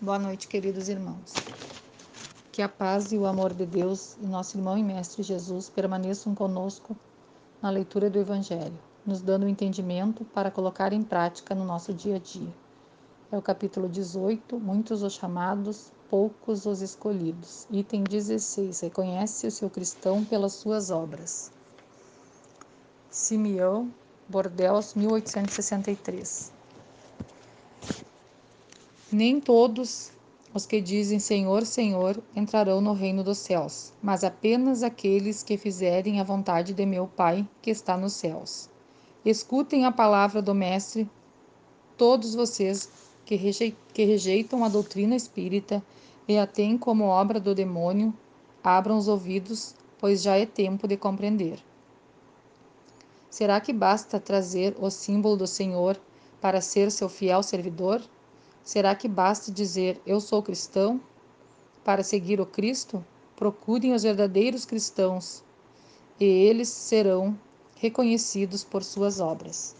Boa noite, queridos irmãos. Que a paz e o amor de Deus e nosso irmão e mestre Jesus permaneçam conosco na leitura do Evangelho, nos dando o entendimento para colocar em prática no nosso dia a dia. É o capítulo 18, muitos os chamados, poucos os escolhidos. Item 16, reconhece o seu cristão pelas suas obras. Simeão, Bordeaux, 1863. Nem todos os que dizem Senhor, Senhor entrarão no reino dos céus, mas apenas aqueles que fizerem a vontade de meu Pai que está nos céus. Escutem a palavra do Mestre, todos vocês que, rejeitam a doutrina espírita e a têm como obra do demônio, abram os ouvidos, pois já é tempo de compreender. Será que basta trazer o símbolo do Senhor para ser seu fiel servidor? Será que basta dizer eu sou cristão? Para seguir o Cristo, procurem os verdadeiros cristãos e eles serão reconhecidos por suas obras.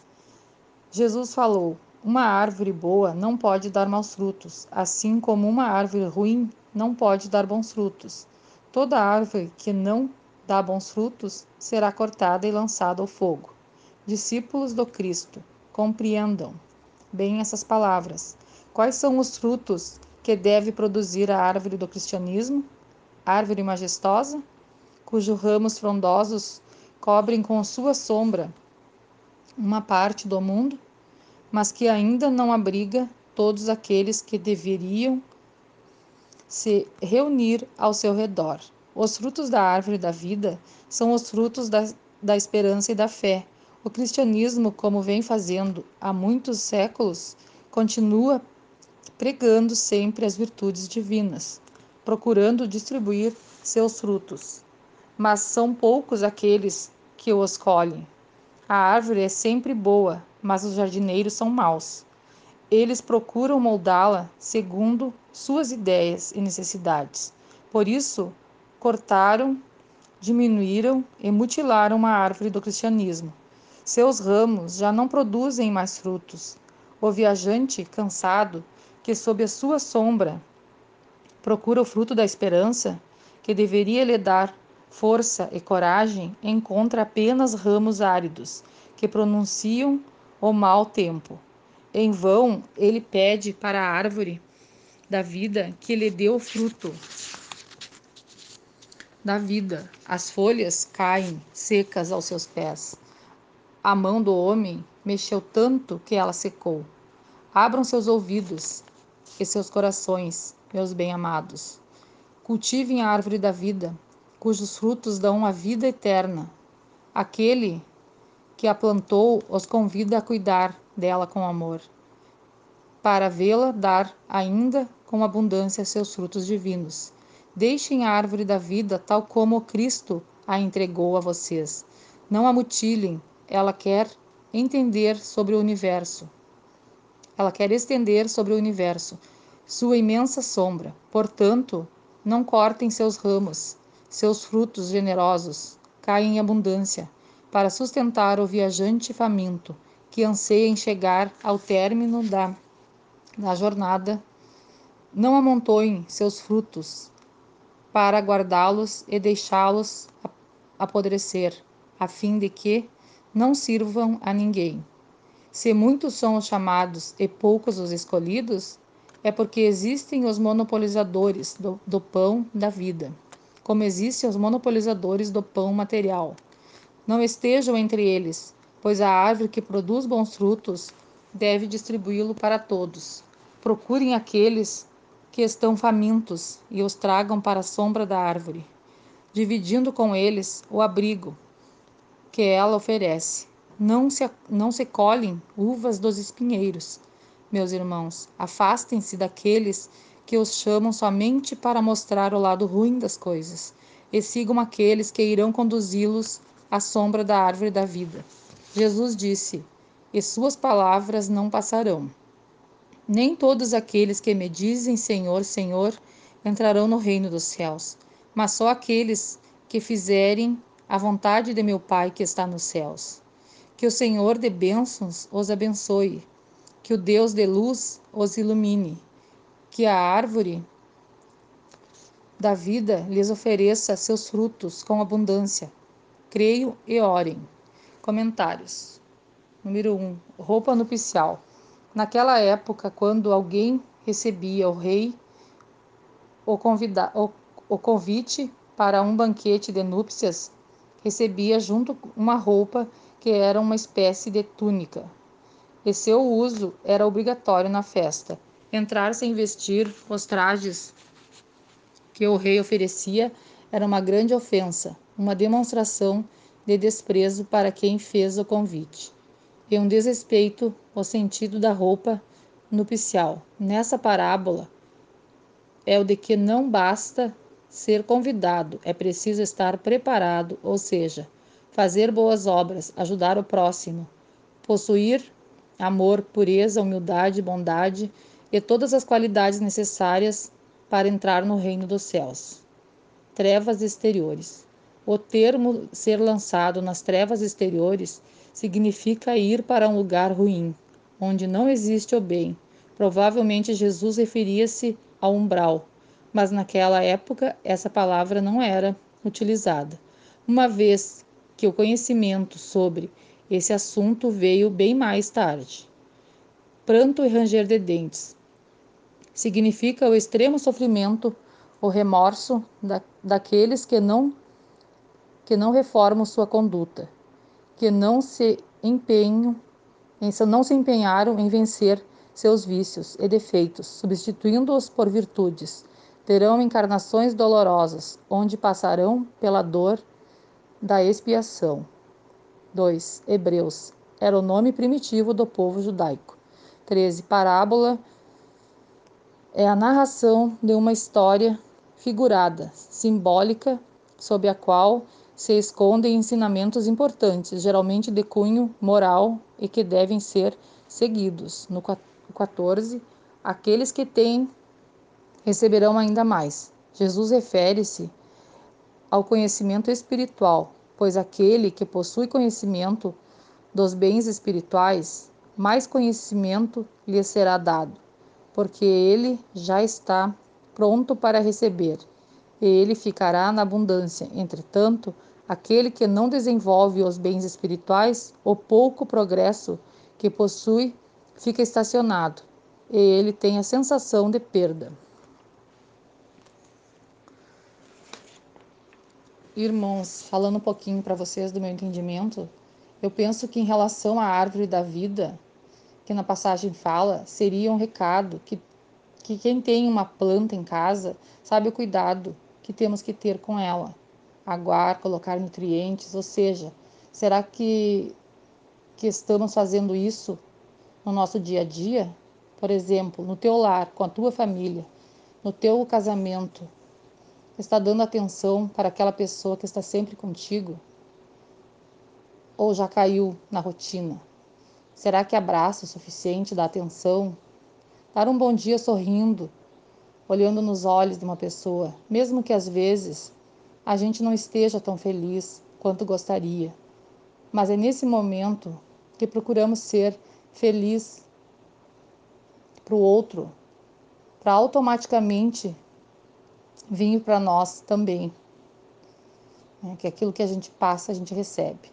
Jesus falou: Uma árvore boa não pode dar maus frutos, assim como uma árvore ruim não pode dar bons frutos. Toda árvore que não dá bons frutos será cortada e lançada ao fogo. Discípulos do Cristo, compreendam bem essas palavras. Quais são os frutos que deve produzir a árvore do cristianismo? Árvore majestosa, cujos ramos frondosos cobrem com sua sombra uma parte do mundo, mas que ainda não abriga todos aqueles que deveriam se reunir ao seu redor. Os frutos da árvore da vida são os frutos da, da esperança e da fé. O cristianismo, como vem fazendo há muitos séculos, continua pregando sempre as virtudes divinas, procurando distribuir seus frutos. Mas são poucos aqueles que os colhem. A árvore é sempre boa, mas os jardineiros são maus. Eles procuram moldá-la segundo suas ideias e necessidades. Por isso, cortaram, diminuíram e mutilaram a árvore do cristianismo. Seus ramos já não produzem mais frutos. O viajante, cansado, que sob a sua sombra procura o fruto da esperança, que deveria lhe dar força e coragem, encontra apenas ramos áridos que pronunciam o mau tempo. Em vão ele pede para a árvore da vida que lhe dê o fruto da vida. As folhas caem secas aos seus pés. A mão do homem mexeu tanto que ela secou. Abram seus ouvidos e seus corações, meus bem-amados. Cultivem a árvore da vida, cujos frutos dão a vida eterna. Aquele que a plantou os convida a cuidar dela com amor, para vê-la dar ainda com abundância seus frutos divinos. Deixem a árvore da vida tal como Cristo a entregou a vocês. Não a mutilem, ela quer entender sobre o universo, ela quer estender sobre o universo sua imensa sombra. Portanto, não cortem seus ramos, seus frutos generosos caem em abundância, para sustentar o viajante faminto que anseia em chegar ao término da, da jornada. Não amontoem seus frutos para guardá-los e deixá-los apodrecer, a fim de que não sirvam a ninguém. Se muitos são os chamados e poucos os escolhidos, é porque existem os monopolizadores do, do pão da vida, como existem os monopolizadores do pão material. Não estejam entre eles, pois a árvore que produz bons frutos deve distribuí-lo para todos. Procurem aqueles que estão famintos e os tragam para a sombra da árvore, dividindo com eles o abrigo que ela oferece não se, não se colhem uvas dos espinheiros. Meus irmãos, afastem-se daqueles que os chamam somente para mostrar o lado ruim das coisas, e sigam aqueles que irão conduzi-los à sombra da árvore da vida. Jesus disse: E suas palavras não passarão. Nem todos aqueles que me dizem Senhor, Senhor entrarão no reino dos céus, mas só aqueles que fizerem a vontade de meu Pai que está nos céus. Que o Senhor de bênçãos os abençoe, que o Deus de luz os ilumine, que a árvore da vida lhes ofereça seus frutos com abundância. Creio e orem. Comentários. Número 1. Um, roupa nupcial. Naquela época, quando alguém recebia o rei o, convida, o, o convite para um banquete de núpcias, recebia junto uma roupa que era uma espécie de túnica. E seu uso era obrigatório na festa. Entrar sem vestir os trajes que o rei oferecia era uma grande ofensa, uma demonstração de desprezo para quem fez o convite, e um desrespeito ao sentido da roupa nupcial. Nessa parábola é o de que não basta ser convidado, é preciso estar preparado, ou seja, fazer boas obras, ajudar o próximo, possuir amor, pureza, humildade, bondade e todas as qualidades necessárias para entrar no reino dos céus. Trevas exteriores. O termo ser lançado nas trevas exteriores significa ir para um lugar ruim, onde não existe o bem. Provavelmente Jesus referia-se ao umbral, mas naquela época essa palavra não era utilizada, uma vez que o conhecimento sobre esse assunto veio bem mais tarde. Pranto e ranger de dentes significa o extremo sofrimento, o remorso da, daqueles que não que não reformam sua conduta, que não se empenham, em, não se empenharam em vencer seus vícios e defeitos, substituindo-os por virtudes. Terão encarnações dolorosas, onde passarão pela dor da expiação. 2. Hebreus era o nome primitivo do povo judaico. 13. Parábola é a narração de uma história figurada, simbólica, sob a qual se escondem ensinamentos importantes, geralmente de cunho moral e que devem ser seguidos. No 14, aqueles que têm receberão ainda mais. Jesus refere-se ao conhecimento espiritual, pois aquele que possui conhecimento dos bens espirituais, mais conhecimento lhe será dado porque ele já está pronto para receber, e ele ficará na abundância. Entretanto, aquele que não desenvolve os bens espirituais, o pouco progresso que possui fica estacionado, e ele tem a sensação de perda. Irmãos, falando um pouquinho para vocês do meu entendimento, eu penso que em relação à árvore da vida, que na passagem fala, seria um recado que, que quem tem uma planta em casa sabe o cuidado que temos que ter com ela. Aguar, colocar nutrientes, ou seja, será que, que estamos fazendo isso no nosso dia a dia? Por exemplo, no teu lar, com a tua família, no teu casamento, está dando atenção para aquela pessoa que está sempre contigo? Ou já caiu na rotina? Será que abraça o suficiente, dá atenção? Dar um bom dia sorrindo, olhando nos olhos de uma pessoa, mesmo que às vezes a gente não esteja tão feliz quanto gostaria. Mas é nesse momento que procuramos ser feliz para o outro, para automaticamente vir para nós também. É, que aquilo que a gente passa, a gente recebe.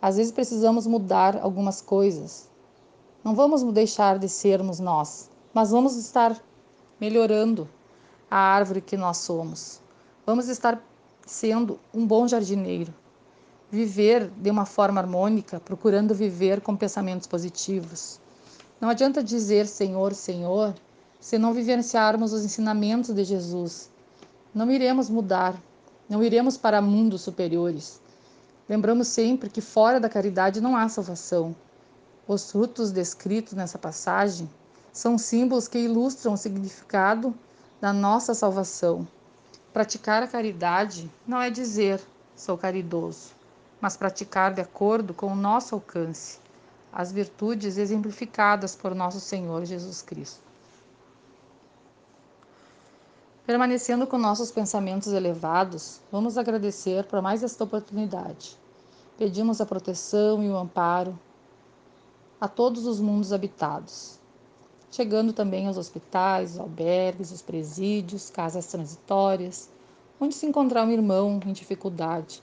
Às vezes precisamos mudar algumas coisas. Não vamos deixar de sermos nós, mas vamos estar melhorando a árvore que nós somos. Vamos estar sendo um bom jardineiro. Viver de uma forma harmônica, procurando viver com pensamentos positivos. Não adianta dizer Senhor, Senhor, se não vivenciarmos os ensinamentos de Jesus. Não iremos mudar, não iremos para mundos superiores. Lembramos sempre que fora da caridade não há salvação. Os frutos descritos nessa passagem são símbolos que ilustram o significado da nossa salvação. Praticar a caridade não é dizer sou caridoso, mas praticar de acordo com o nosso alcance as virtudes exemplificadas por nosso Senhor Jesus Cristo. Permanecendo com nossos pensamentos elevados, vamos agradecer por mais esta oportunidade. Pedimos a proteção e o amparo a todos os mundos habitados. chegando também aos hospitais, os albergues, os presídios, casas transitórias, onde se encontrar um irmão em dificuldade,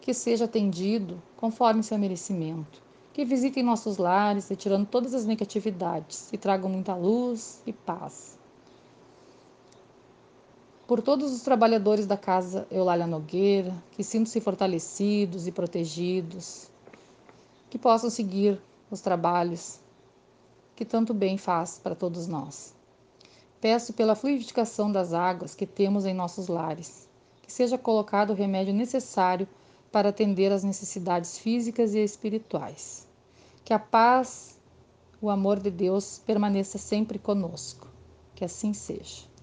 que seja atendido conforme seu merecimento, que visitem nossos lares, retirando todas as negatividades e tragam muita luz e paz por todos os trabalhadores da Casa Eulália Nogueira, que sintam-se fortalecidos e protegidos, que possam seguir os trabalhos que tanto bem faz para todos nós. Peço pela fluidificação das águas que temos em nossos lares, que seja colocado o remédio necessário para atender às necessidades físicas e espirituais. Que a paz, o amor de Deus permaneça sempre conosco. Que assim seja.